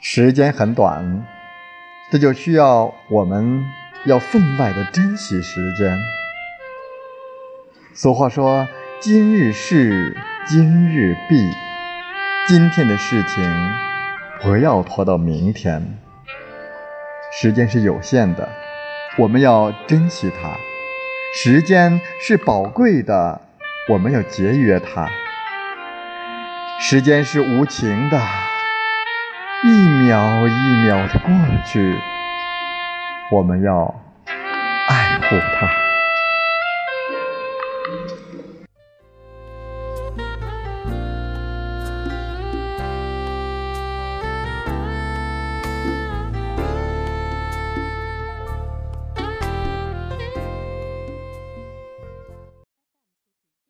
时间很短，这就需要我们要分外的珍惜时间。俗话说：“今日事今日毕”，今天的事情不要拖到明天。时间是有限的，我们要珍惜它；时间是宝贵的，我们要节约它。时间是无情的，一秒一秒的过去，我们要爱护它。